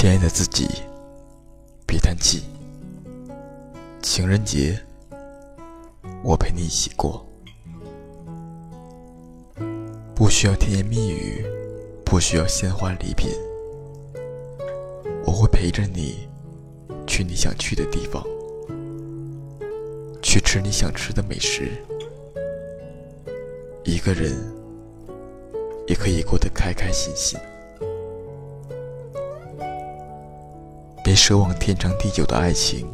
亲爱的自己，别叹气。情人节，我陪你一起过，不需要甜言蜜语，不需要鲜花礼品，我会陪着你去你想去的地方，去吃你想吃的美食。一个人也可以过得开开心心。奢望天长地久的爱情，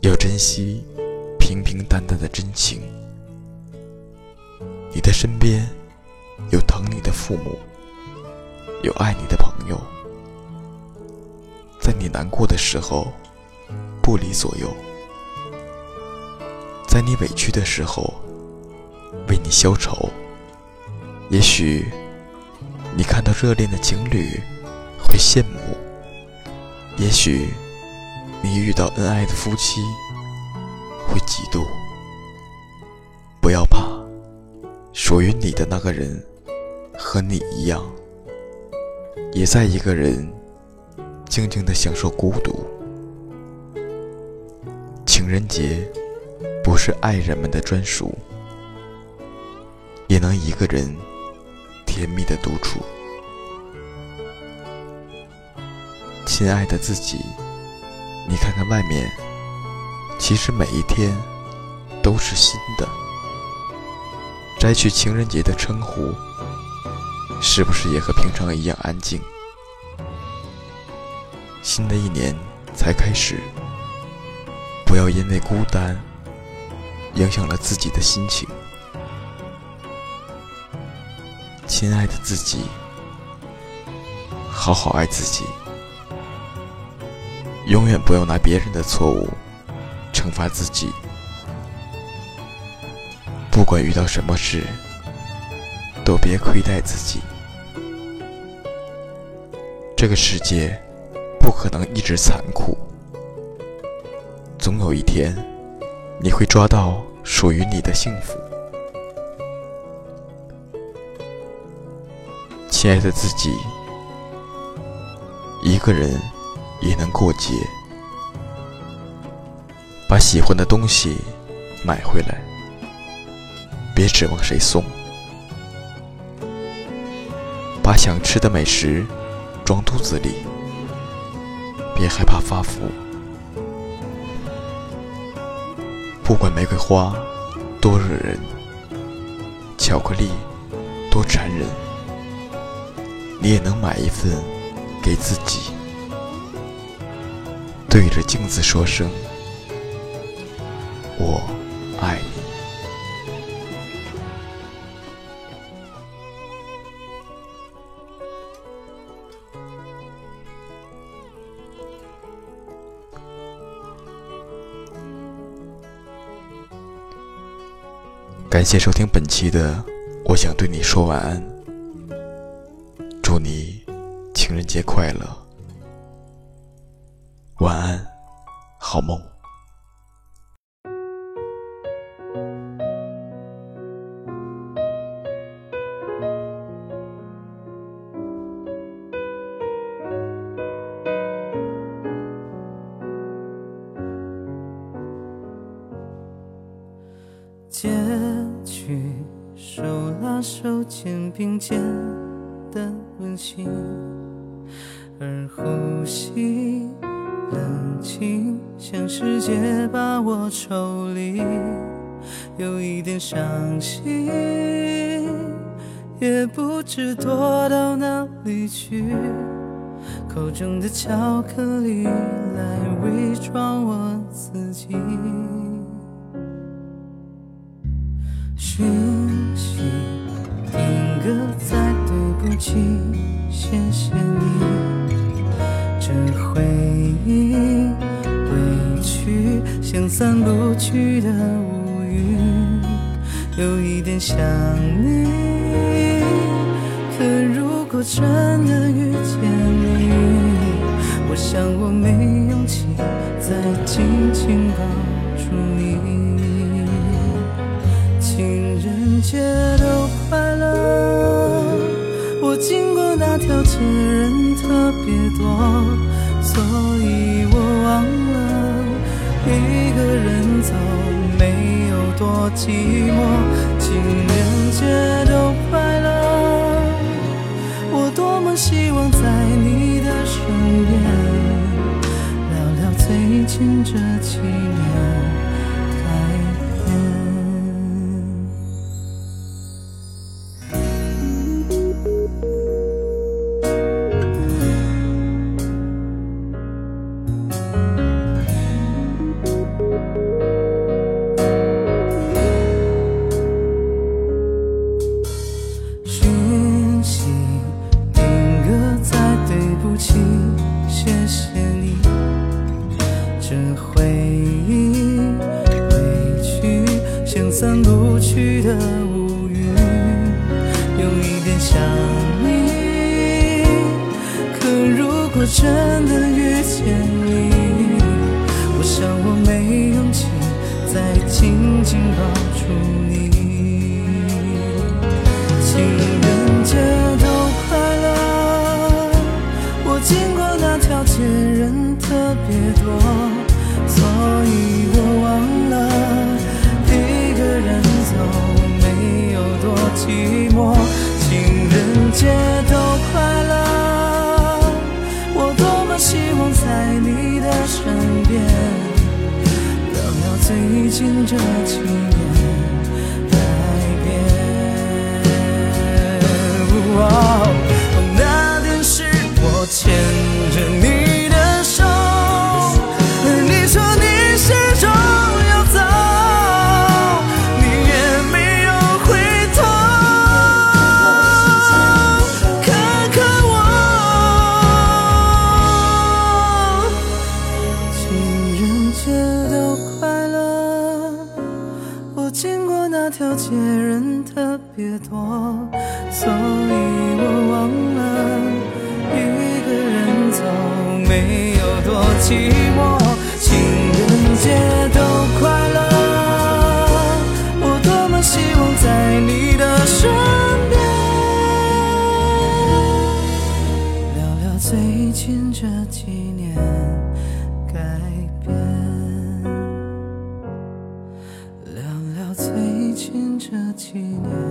要珍惜平平淡淡的真情。你的身边有疼你的父母，有爱你的朋友，在你难过的时候不离左右，在你委屈的时候为你消愁。也许你看到热恋的情侣会羡慕。也许你遇到恩爱的夫妻会嫉妒，不要怕，属于你的那个人和你一样，也在一个人静静的享受孤独。情人节不是爱人们的专属，也能一个人甜蜜的独处。亲爱的自己，你看看外面，其实每一天都是新的。摘去情人节的称呼，是不是也和平常一样安静？新的一年才开始，不要因为孤单影响了自己的心情。亲爱的自己，好好爱自己。永远不要拿别人的错误惩罚自己。不管遇到什么事，都别亏待自己。这个世界不可能一直残酷，总有一天你会抓到属于你的幸福。亲爱的自己，一个人。也能过节，把喜欢的东西买回来，别指望谁送；把想吃的美食装肚子里，别害怕发福。不管玫瑰花多惹人，巧克力多馋人，你也能买一份给自己。对着镜子说声“我爱你”。感谢收听本期的《我想对你说晚安》，祝你情人节快乐。晚安，好梦。结局，手拉手肩并肩的温馨，而呼吸。冷静，像世界把我抽离，有一点伤心，也不知躲到哪里去。口中的巧克力来伪装我自己，讯息定格在对不起，谢谢你。回忆委屈，像散不去的乌云，有一点想你。可如果真的遇见你，我想我没勇气再紧紧抱住你。情人节都快乐，我经过。那条街人特别多，所以我忘了一个人走没有多寂寞。情人节都快乐，我多么希望在你的身边，聊聊最近这几年。有一点想你。可如果真的遇见你，我想我没勇气再紧紧抱住你。节都快乐。我多么希望在你的身边，聊聊最近这几年寂寞。情人节都快乐，我多么希望在你的身边，聊聊最近这几年改变。聊聊最近这几年。